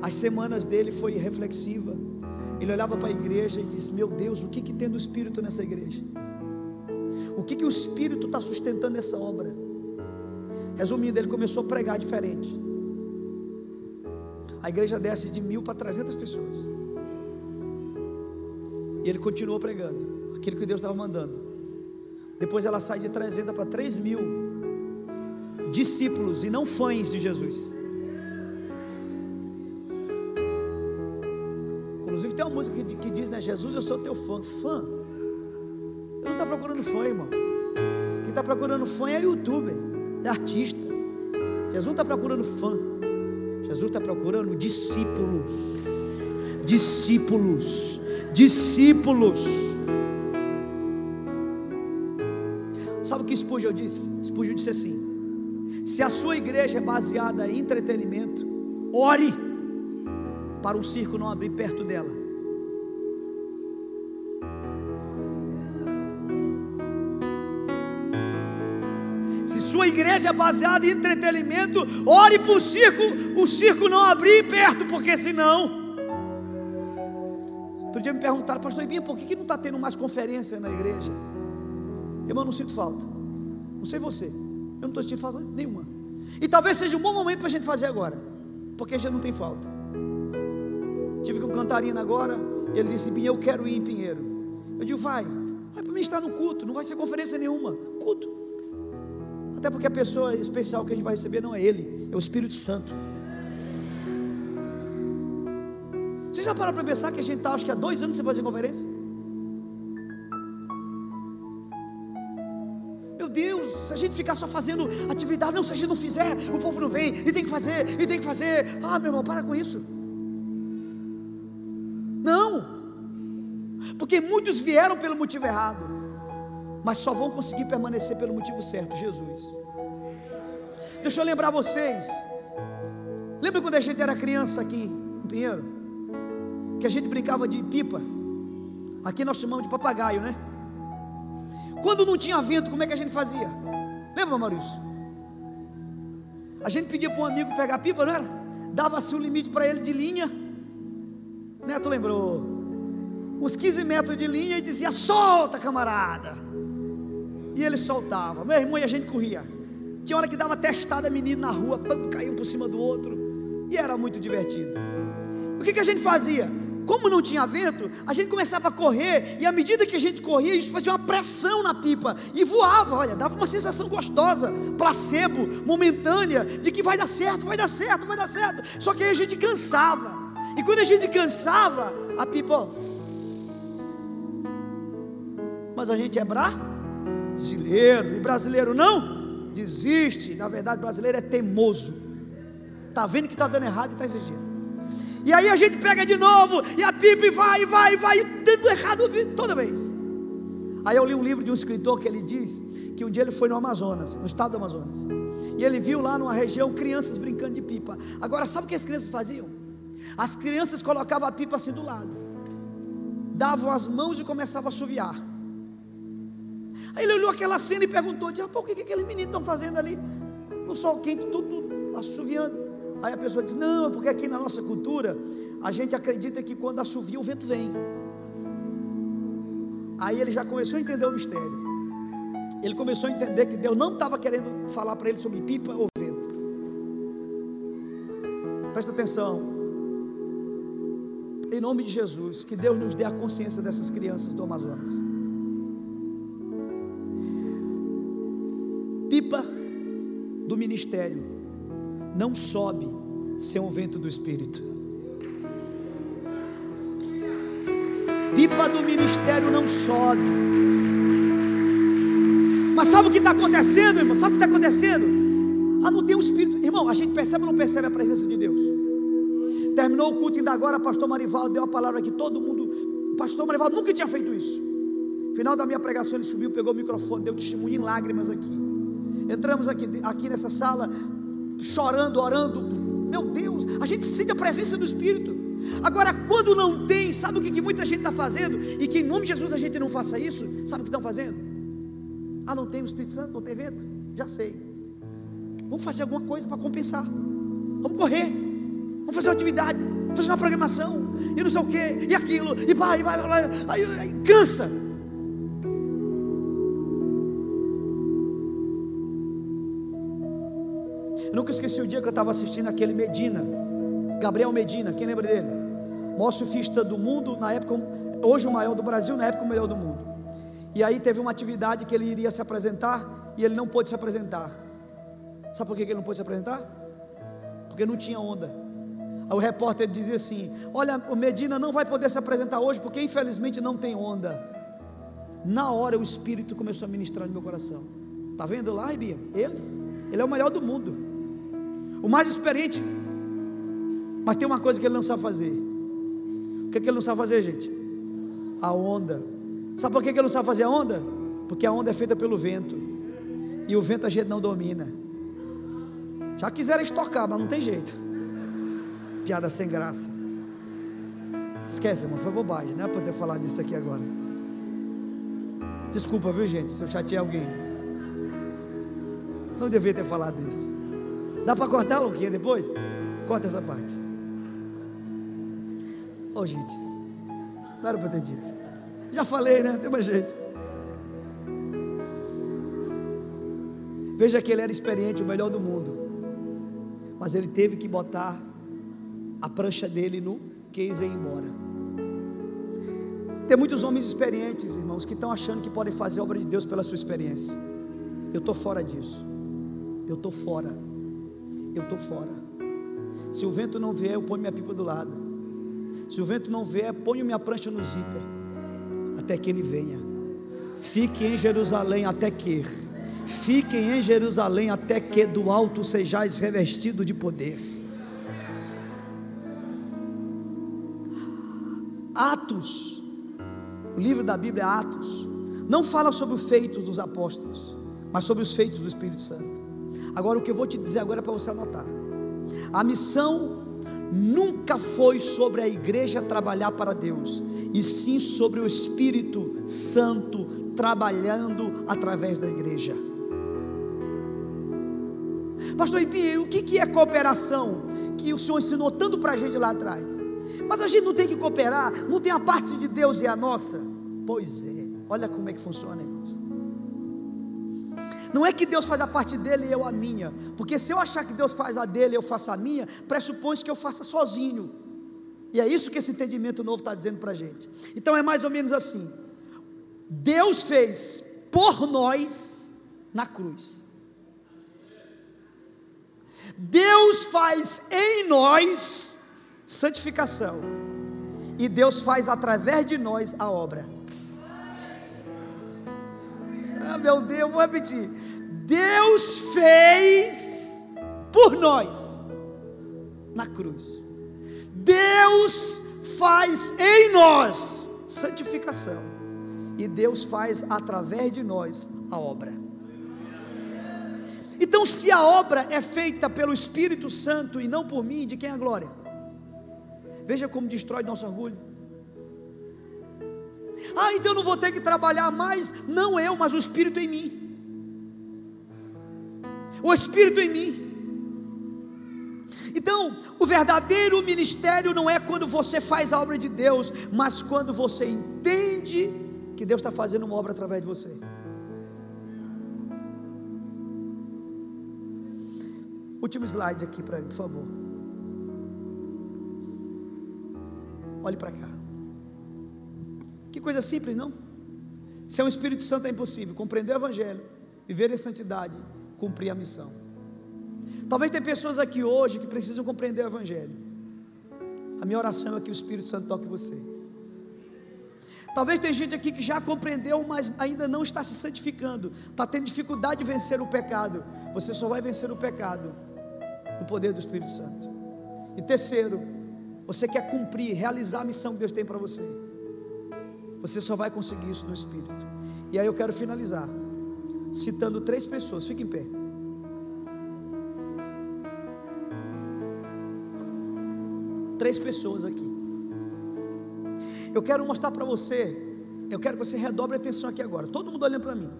As semanas dele foi reflexiva. Ele olhava para a igreja e disse: Meu Deus, o que, que tem do Espírito nessa igreja? O que, que o Espírito está sustentando essa obra? Resumindo, ele começou a pregar diferente. A igreja desce de mil para trezentas pessoas. E ele continuou pregando aquilo que Deus estava mandando. Depois ela sai de 300 para 3 mil. discípulos e não fãs de Jesus. Inclusive tem uma música que, que diz, né? Jesus, eu sou teu fã. Fã? Eu não está procurando fã, irmão. Quem está procurando fã é youtuber, é artista. Jesus não está procurando fã. Jesus está procurando discípulos. Discípulos. Discípulos. Sabe o que Spurgeon disse? Spurgeon disse assim: Se a sua igreja é baseada em entretenimento, ore para um circo não abrir perto dela. Se sua igreja é baseada em entretenimento, ore para o circo, o circo não abrir perto, porque senão. Outro dia me perguntaram, pastor Ibinha, por que, que não está tendo mais conferência na igreja? Irmão, não sinto falta. Não sei você. Eu não estou sentindo falta nenhuma. E talvez seja um bom momento para a gente fazer agora. Porque já não tem falta. Tive com Cantarina agora. Ele disse: Binha, eu quero ir em Pinheiro. Eu digo: vai. Vai para mim estar no culto. Não vai ser conferência nenhuma. Culto. Até porque a pessoa especial que a gente vai receber não é ele, é o Espírito Santo. Já parou para pensar que a gente está, acho que há dois anos sem fazer conferência? Meu Deus, se a gente ficar só fazendo atividade, não, se a gente não fizer, o povo não vem, e tem que fazer, e tem que fazer. Ah, meu irmão, para com isso. Não, porque muitos vieram pelo motivo errado, mas só vão conseguir permanecer pelo motivo certo, Jesus. Deixa eu lembrar vocês. Lembra quando a gente era criança aqui em Pinheiro? Que a gente brincava de pipa. Aqui nós chamamos de papagaio, né? Quando não tinha vento, como é que a gente fazia? Lembra, Maurício? A gente pedia para um amigo pegar pipa, não era? Dava-se um limite para ele de linha. Neto lembrou. Uns 15 metros de linha e dizia: solta, camarada. E ele soltava. Meu irmão e a gente corria. Tinha hora que dava testada menino na rua, caía um por cima do outro. E era muito divertido. O que, que a gente fazia? Como não tinha vento, a gente começava a correr, e à medida que a gente corria, isso fazia uma pressão na pipa, e voava, olha, dava uma sensação gostosa, placebo, momentânea, de que vai dar certo, vai dar certo, vai dar certo. Só que aí a gente cansava, e quando a gente cansava, a pipa, mas a gente é brasileiro, e brasileiro não desiste, na verdade, brasileiro é teimoso, está vendo que está dando errado e está exigindo. E aí a gente pega de novo, e a pipa vai, vai, vai, dando errado toda vez. Aí eu li um livro de um escritor que ele diz que um dia ele foi no Amazonas, no estado do Amazonas. E ele viu lá numa região crianças brincando de pipa. Agora, sabe o que as crianças faziam? As crianças colocavam a pipa assim do lado, davam as mãos e começavam a assoviar. Aí ele olhou aquela cena e perguntou: Pô, o que, que aqueles meninos estão fazendo ali? No sol quente, tudo assoviando. Aí a pessoa diz: Não, porque aqui na nossa cultura a gente acredita que quando assovia o vento vem. Aí ele já começou a entender o mistério. Ele começou a entender que Deus não estava querendo falar para ele sobre pipa ou vento. Presta atenção. Em nome de Jesus, que Deus nos dê a consciência dessas crianças do Amazonas. Pipa do ministério não sobe sem o vento do Espírito. Pipa do ministério não sobe. Mas sabe o que está acontecendo, irmão? Sabe o que está acontecendo? Ah, não tem o um Espírito. Irmão, a gente percebe ou não percebe a presença de Deus? Terminou o culto ainda agora, pastor Marivaldo deu a palavra aqui, todo mundo. Pastor Marivaldo nunca tinha feito isso. Final da minha pregação, ele subiu, pegou o microfone, deu testemunho em lágrimas aqui. Entramos aqui, aqui nessa sala, chorando, orando. Meu Deus, a gente sente a presença do Espírito. Agora, quando não tem, sabe o que, que muita gente está fazendo? E que em nome de Jesus a gente não faça isso? Sabe o que estão fazendo? Ah, não tem o Espírito Santo, não tem vento? Já sei. Vamos fazer alguma coisa para compensar. Vamos correr. Vamos fazer uma atividade. Vamos fazer uma programação. E não sei o que. E aquilo. E vai, vai, vai. Aí, aí cansa. Nunca esqueci o dia que eu estava assistindo aquele Medina, Gabriel Medina, quem lembra dele? Maior surfista do mundo, na época, hoje o maior do Brasil, na época o maior do mundo. E aí teve uma atividade que ele iria se apresentar e ele não pôde se apresentar. Sabe por que ele não pôde se apresentar? Porque não tinha onda. Aí o repórter dizia assim: Olha, o Medina não vai poder se apresentar hoje porque infelizmente não tem onda. Na hora o Espírito começou a ministrar no meu coração. Tá vendo lá, Bia? Ele, ele é o melhor do mundo, o mais experiente. Mas tem uma coisa que ele não sabe fazer. O que, é que ele não sabe fazer, gente? A onda. Sabe por que ele não sabe fazer a onda? Porque a onda é feita pelo vento. E o vento a gente não domina. Já quiseram estocar, mas não tem jeito. Piada sem graça. Esquece, irmão, foi bobagem, não é falar disso aqui agora. Desculpa, viu, gente, se eu chateei alguém. Não devia ter falado isso. Dá para cortar, Luquinha, depois? Corta essa parte. Ô, oh, gente, não era para ter dito. Já falei, né? Tem mais jeito. Veja que ele era experiente, o melhor do mundo. Mas ele teve que botar a prancha dele no case e ir embora. Tem muitos homens experientes, irmãos, que estão achando que podem fazer a obra de Deus pela sua experiência. Eu estou fora disso. Eu estou fora. Eu estou fora. Se o vento não vier, eu ponho minha pipa do lado. Se o vento não vier, ponho minha prancha no zíper. Até que ele venha. Fique em Jerusalém até que. Fiquem em Jerusalém até que do alto sejais revestido de poder. Atos, o livro da Bíblia é Atos, não fala sobre os feitos dos apóstolos, mas sobre os feitos do Espírito Santo. Agora, o que eu vou te dizer agora é para você anotar: a missão nunca foi sobre a igreja trabalhar para Deus, e sim sobre o Espírito Santo trabalhando através da igreja. Pastor Ipinho, o que é cooperação? Que o Senhor ensinou tanto para a gente lá atrás. Mas a gente não tem que cooperar, não tem a parte de Deus e a nossa. Pois é, olha como é que funciona, irmãos. Não é que Deus faz a parte dele e eu a minha, porque se eu achar que Deus faz a dele e eu faço a minha, pressupõe que eu faça sozinho. E é isso que esse entendimento novo está dizendo para a gente. Então é mais ou menos assim: Deus fez por nós na cruz. Deus faz em nós santificação, e Deus faz através de nós a obra. Meu Deus, vou repetir. Deus fez por nós na cruz. Deus faz em nós santificação, e Deus faz através de nós a obra. Então, se a obra é feita pelo Espírito Santo e não por mim, de quem é a glória? Veja como destrói nosso orgulho. Ah, então eu não vou ter que trabalhar mais, não eu, mas o Espírito em mim. O Espírito em mim. Então, o verdadeiro ministério não é quando você faz a obra de Deus, mas quando você entende que Deus está fazendo uma obra através de você. Último slide aqui para mim, por favor. Olhe para cá. Que coisa simples, não? Se é um Espírito Santo é impossível compreender o Evangelho, viver em santidade, cumprir a missão. Talvez tem pessoas aqui hoje que precisam compreender o Evangelho. A minha oração é que o Espírito Santo toque você. Talvez tem gente aqui que já compreendeu, mas ainda não está se santificando, está tendo dificuldade de vencer o pecado. Você só vai vencer o pecado no poder do Espírito Santo. E terceiro, você quer cumprir, realizar a missão que Deus tem para você. Você só vai conseguir isso no Espírito. E aí eu quero finalizar citando três pessoas. Fique em pé. Três pessoas aqui. Eu quero mostrar para você. Eu quero que você redobre a atenção aqui agora. Todo mundo olhando para mim.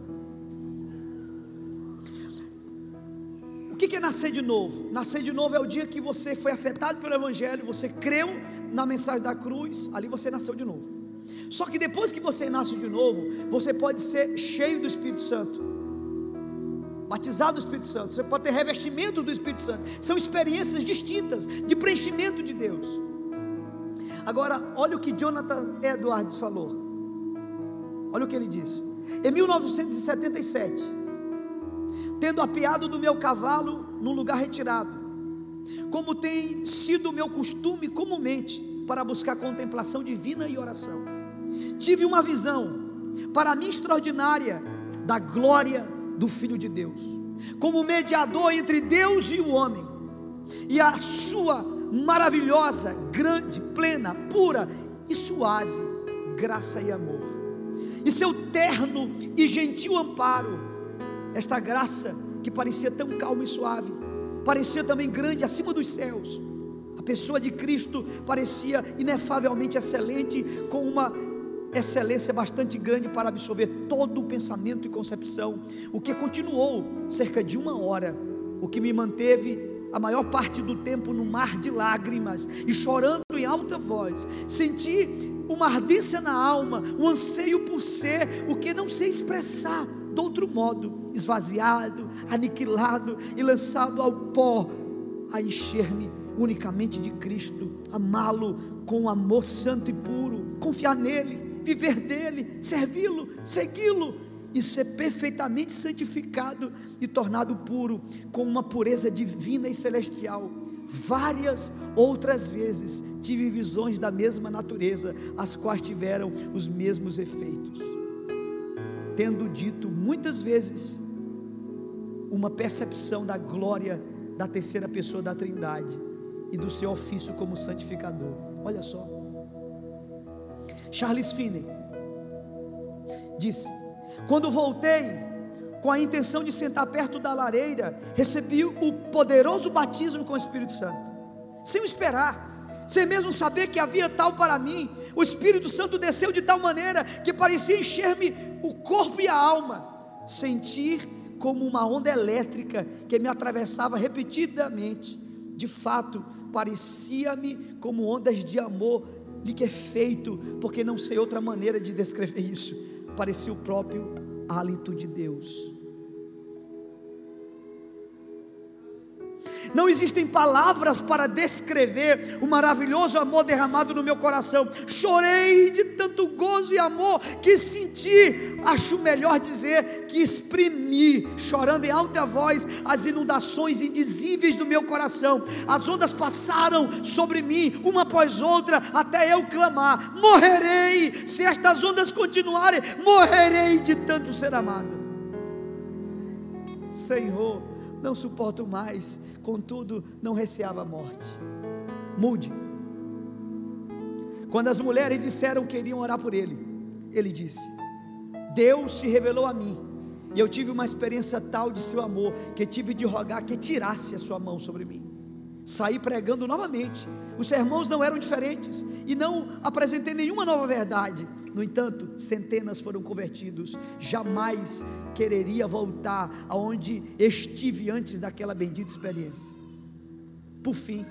que é nascer de novo? Nascer de novo é o dia que você foi afetado pelo Evangelho, você creu na mensagem da cruz, ali você nasceu de novo. Só que depois que você nasce de novo, você pode ser cheio do Espírito Santo, batizado do Espírito Santo, você pode ter revestimento do Espírito Santo, são experiências distintas de preenchimento de Deus. Agora, olha o que Jonathan Edwards falou, olha o que ele disse, em 1977. tendo apiado do meu cavalo num lugar retirado, como tem sido meu costume comumente para buscar contemplação divina e oração. Tive uma visão, para mim extraordinária, da glória do Filho de Deus, como mediador entre Deus e o homem, e a sua maravilhosa, grande, plena, pura e suave graça e amor, e seu terno e gentil amparo, esta graça que parecia tão calma e suave, parecia também grande acima dos céus. A pessoa de Cristo parecia inefavelmente excelente, com uma excelência bastante grande para absorver todo o pensamento e concepção, o que continuou cerca de uma hora, o que me manteve a maior parte do tempo no mar de lágrimas e chorando em alta voz. Senti uma ardência na alma, um anseio por ser o que não sei expressar de outro modo, esvaziado, aniquilado e lançado ao pó, a encher-me unicamente de Cristo, amá-lo com amor santo e puro, confiar nele, viver dele, servi-lo, segui-lo e ser perfeitamente santificado e tornado puro com uma pureza divina e celestial. Várias outras vezes tive visões da mesma natureza, as quais tiveram os mesmos efeitos. Tendo dito muitas vezes uma percepção da glória da terceira pessoa da Trindade e do seu ofício como santificador. Olha só. Charles Finney disse: Quando voltei com a intenção de sentar perto da lareira, recebi o poderoso batismo com o Espírito Santo, sem esperar, sem mesmo saber que havia tal para mim. O Espírito Santo desceu de tal maneira que parecia encher-me o corpo e a alma, sentir como uma onda elétrica que me atravessava repetidamente. De fato, parecia-me como ondas de amor liquefeito, porque não sei outra maneira de descrever isso. Parecia o próprio hálito de Deus. Não existem palavras para descrever o maravilhoso amor derramado no meu coração. Chorei de tanto gozo e amor que senti. Acho melhor dizer que exprimi, chorando em alta voz, as inundações indizíveis do meu coração. As ondas passaram sobre mim, uma após outra, até eu clamar: Morrerei, se estas ondas continuarem, morrerei de tanto ser amado. Senhor, não suporto mais contudo não receava a morte. Mude. Quando as mulheres disseram que queriam orar por ele, ele disse: Deus se revelou a mim, e eu tive uma experiência tal de seu amor, que tive de rogar que tirasse a sua mão sobre mim. Saí pregando novamente. Os sermões não eram diferentes e não apresentei nenhuma nova verdade. No entanto, centenas foram convertidos. Jamais quereria voltar aonde estive antes daquela bendita experiência. Por fim,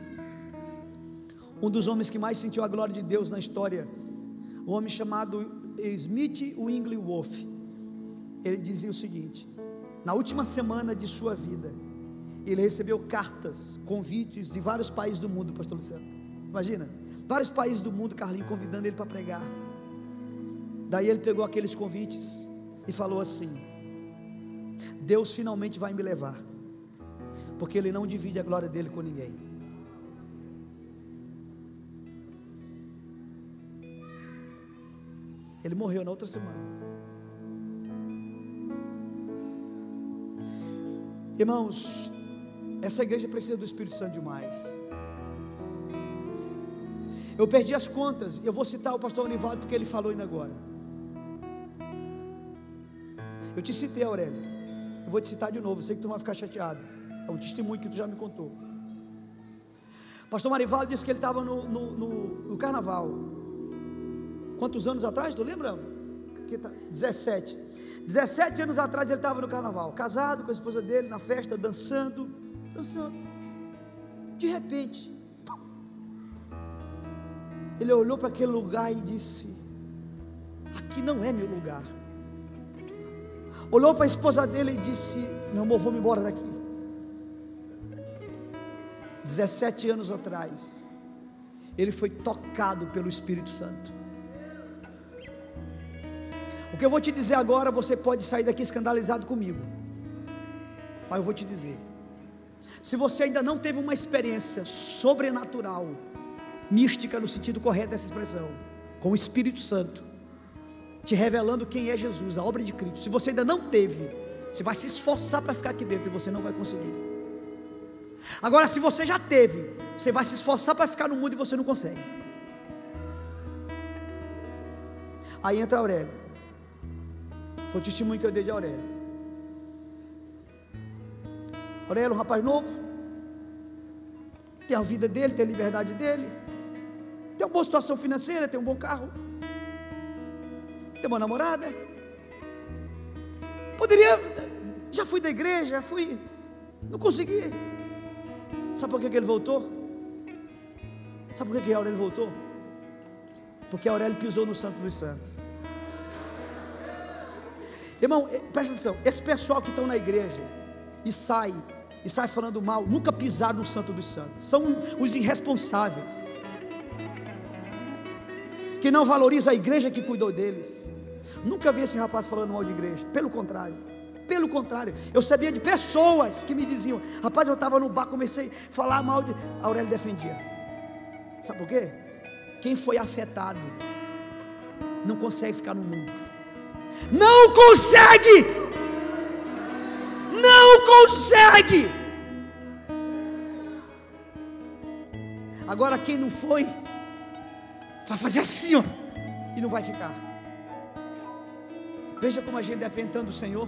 um dos homens que mais sentiu a glória de Deus na história, um homem chamado Smith Wingley Wolf, ele dizia o seguinte: na última semana de sua vida, ele recebeu cartas, convites de vários países do mundo, Pastor Luciano. Imagina, vários países do mundo, Carlinho, convidando ele para pregar. Daí ele pegou aqueles convites e falou assim: Deus finalmente vai me levar, porque Ele não divide a glória dele com ninguém. Ele morreu na outra semana. Irmãos, essa igreja precisa do Espírito Santo demais. Eu perdi as contas, eu vou citar o pastor Anivaldo porque ele falou ainda agora. Eu te citei, Aurélio. Eu vou te citar de novo. Sei que tu vai ficar chateado. É um testemunho que tu já me contou. Pastor Marivaldo disse que ele estava no, no, no, no, carnaval. Quantos anos atrás? Tu lembra? Tá, 17. 17 anos atrás ele estava no carnaval, casado com a esposa dele, na festa, dançando, dançando. De repente, ele olhou para aquele lugar e disse: Aqui não é meu lugar olhou para a esposa dele e disse: Meu amor, vou-me embora daqui. 17 anos atrás, ele foi tocado pelo Espírito Santo. O que eu vou te dizer agora, você pode sair daqui escandalizado comigo. Mas eu vou te dizer: se você ainda não teve uma experiência sobrenatural, mística no sentido correto dessa expressão, com o Espírito Santo, te revelando quem é Jesus, a obra de Cristo, se você ainda não teve, você vai se esforçar para ficar aqui dentro e você não vai conseguir. Agora, se você já teve, você vai se esforçar para ficar no mundo e você não consegue. Aí entra Aurélio. Foi o testemunho que eu dei de Aurélio. Aurélio, um rapaz novo, tem a vida dele, tem a liberdade dele, tem uma boa situação financeira, tem um bom carro, tem uma namorada. Poderia, já fui da igreja, fui, não consegui. Sabe por que, ele voltou? Sabe por que, que Aurélio voltou? Porque Aurélio pisou no Santo dos Santos. Irmão, eh, presta atenção, esse pessoal que estão na igreja e sai e sai falando mal, nunca pisaram no Santo dos Santos. São os irresponsáveis. Que não valorizam a igreja que cuidou deles. Nunca vi esse rapaz falando mal de igreja. Pelo contrário. Pelo contrário, eu sabia de pessoas que me diziam: Rapaz, eu estava no bar, comecei a falar mal de. Aurélio defendia. Sabe por quê? Quem foi afetado não consegue ficar no mundo. Não consegue! não consegue. Agora, quem não foi, vai fazer assim, ó, e não vai ficar. Veja como a gente depende tanto do Senhor.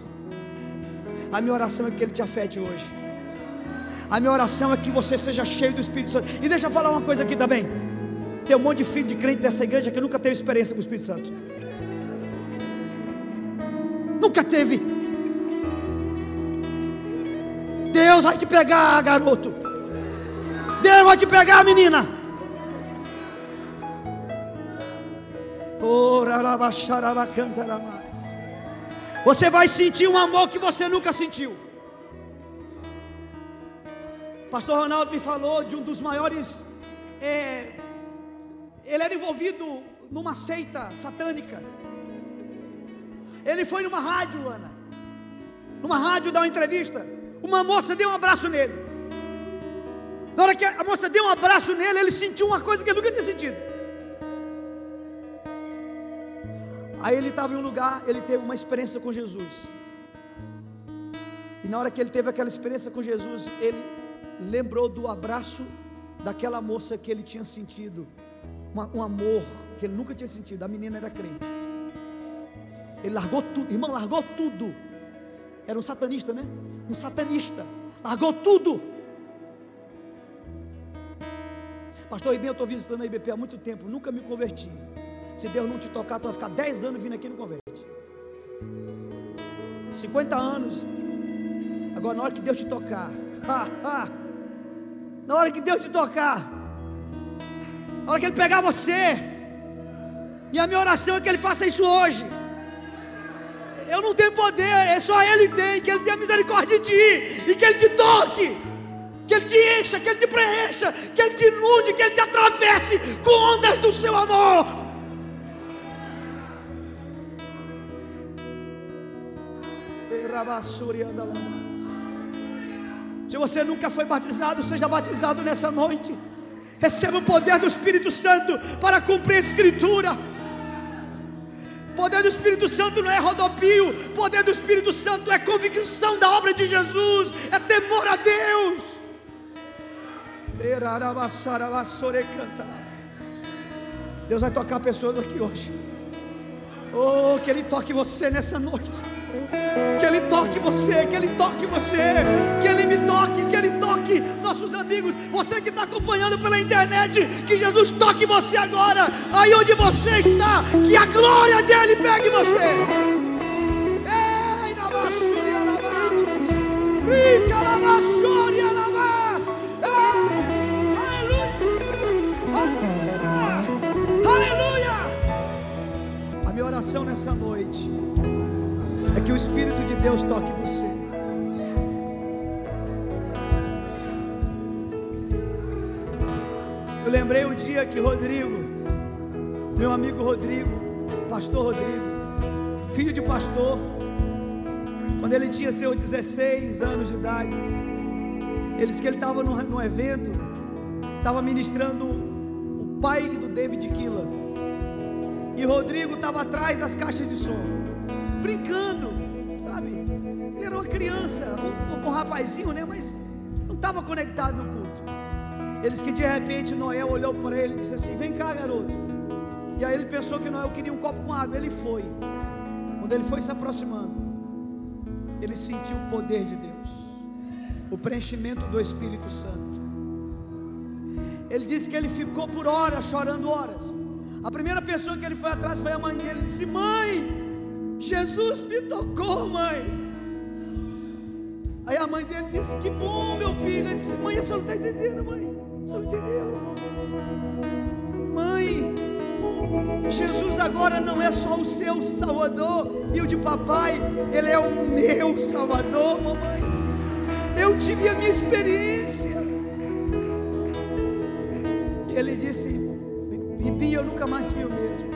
A minha oração é que Ele te afete hoje. A minha oração é que você seja cheio do Espírito Santo. E deixa eu falar uma coisa aqui também. Tem um monte de filho de crente dessa igreja que nunca teve experiência com o Espírito Santo. Nunca teve. Deus vai te pegar, garoto. Deus vai te pegar, menina. Você vai sentir um amor que você nunca sentiu. Pastor Ronaldo me falou de um dos maiores. É, ele era envolvido numa seita satânica. Ele foi numa rádio, Ana. Numa rádio dar uma entrevista. Uma moça deu um abraço nele. Na hora que a moça deu um abraço nele, ele sentiu uma coisa que ele nunca tinha sentido. Aí ele estava em um lugar, ele teve uma experiência com Jesus. E na hora que ele teve aquela experiência com Jesus, ele lembrou do abraço daquela moça que ele tinha sentido, um amor que ele nunca tinha sentido. A menina era crente. Ele largou tudo, irmão, largou tudo era um satanista, né? Um satanista. Largou tudo. Pastor Ibem, eu estou visitando a IBP há muito tempo, nunca me converti. Se Deus não te tocar, tu vai ficar 10 anos vindo aqui não converte. 50 anos. Agora, na hora que Deus te tocar, [laughs] na hora que Deus te tocar, na hora que Ele pegar você, e a minha oração é que Ele faça isso hoje. Eu não tenho poder, é só Ele tem. Que Ele tenha misericórdia de ti e que Ele te toque, que Ele te encha, que Ele te preencha, que Ele te inunde, que Ele te atravesse com ondas do seu amor. Se você nunca foi batizado, seja batizado nessa noite. Receba o poder do Espírito Santo para cumprir a Escritura. Poder do Espírito Santo não é rodopio, poder do Espírito Santo é convicção da obra de Jesus, é temor a Deus. Deus vai tocar pessoas aqui hoje. Oh, que Ele toque você nessa noite. Que Ele toque você, que Ele toque você, que Ele me toque, que Ele toque nossos amigos. Você que está acompanhando pela internet, que Jesus toque você agora, aí onde você está, que a glória dele pegue você. Ei, rica, nessa noite é que o Espírito de Deus toque você. Eu lembrei o dia que Rodrigo, meu amigo Rodrigo, pastor Rodrigo, filho de pastor, Quando ele tinha seus 16 anos de idade, ele disse que ele estava num, evento, estava ministrando o pai do David Killa. E Rodrigo estava atrás das caixas de som, brincando, sabe? Ele era uma criança, um, um rapazinho, né? Mas não estava conectado no culto. Eles que de repente Noel olhou para ele e disse assim: Vem cá, garoto. E aí ele pensou que Noel queria um copo com água. Ele foi. Quando ele foi se aproximando, ele sentiu o poder de Deus, o preenchimento do Espírito Santo. Ele disse que ele ficou por horas chorando horas. A primeira pessoa que ele foi atrás foi a mãe dele. Ele disse: Mãe, Jesus me tocou, mãe. Aí a mãe dele disse: Que bom, meu filho. Ele disse: Mãe, a senhora não está entendendo, mãe. Senhora não entendeu. Mãe, Jesus agora não é só o seu Salvador e o de papai, Ele é o meu Salvador, mamãe. Eu tive a minha experiência. E ele disse: Bibi, eu nunca mais fui o mesmo.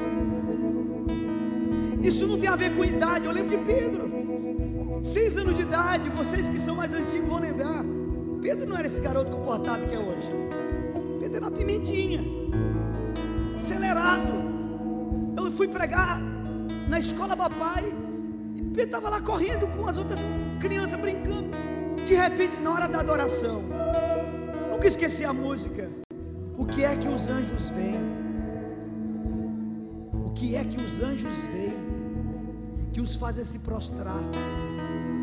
Isso não tem a ver com idade. Eu lembro de Pedro. Seis anos de idade, vocês que são mais antigos vão lembrar. Pedro não era esse garoto comportado que é hoje. Pedro era uma pimentinha, acelerado. Eu fui pregar na escola papai. E Pedro estava lá correndo com as outras crianças brincando. De repente, na hora da adoração, nunca esqueci a música. O que é que os anjos veem? Que é que os anjos veem? Que os fazem se prostrar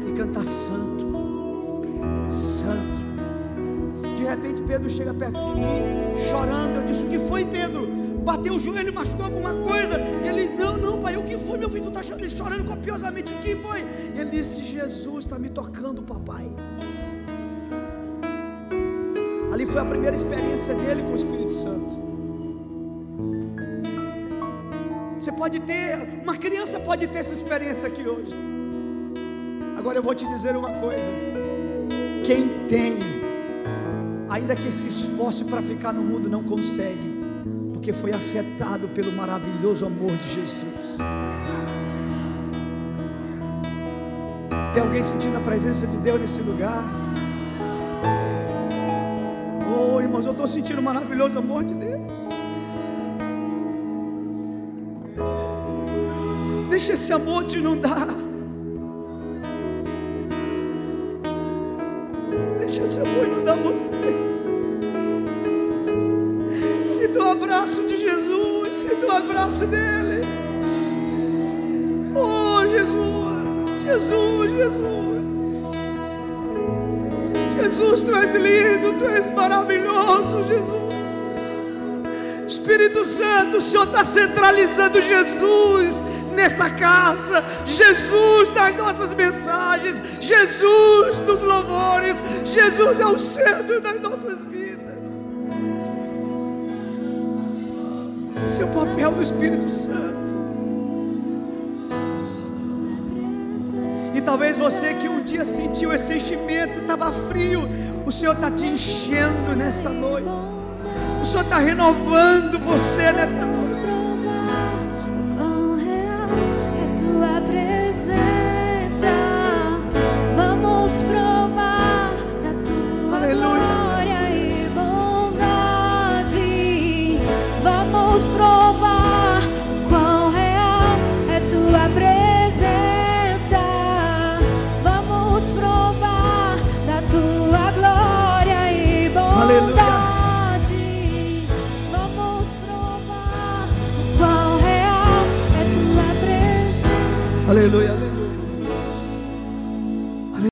e cantar santo, santo. De repente Pedro chega perto de mim, chorando. Eu disse: O que foi, Pedro? Bateu o joelho, machucou alguma coisa? E ele disse: Não, não, pai, o que foi, meu filho? Tu está chorando, chorando copiosamente. O que foi? Ele disse: Jesus está me tocando, papai. Ali foi a primeira experiência dele com o Espírito Santo. Você pode ter, uma criança pode ter essa experiência aqui hoje. Agora eu vou te dizer uma coisa: quem tem, ainda que se esforce para ficar no mundo, não consegue, porque foi afetado pelo maravilhoso amor de Jesus. Tem alguém sentindo a presença de Deus nesse lugar? Oh, irmãos, eu estou sentindo o maravilhoso amor de Deus. Deixa esse amor te inundar. esse amor inundar você. Sinta o abraço de Jesus, sinta o abraço dele. Oh Jesus, Jesus, Jesus. Jesus, tu és lindo, tu és maravilhoso, Jesus. Espírito Santo, o Senhor está centralizando Jesus nesta casa, Jesus nas nossas mensagens, Jesus nos louvores, Jesus é o centro das nossas vidas. Esse é papel do Espírito Santo. E talvez você que um dia sentiu esse sentimento, estava frio, o Senhor está te enchendo nessa noite. O Senhor está renovando você nessa noite.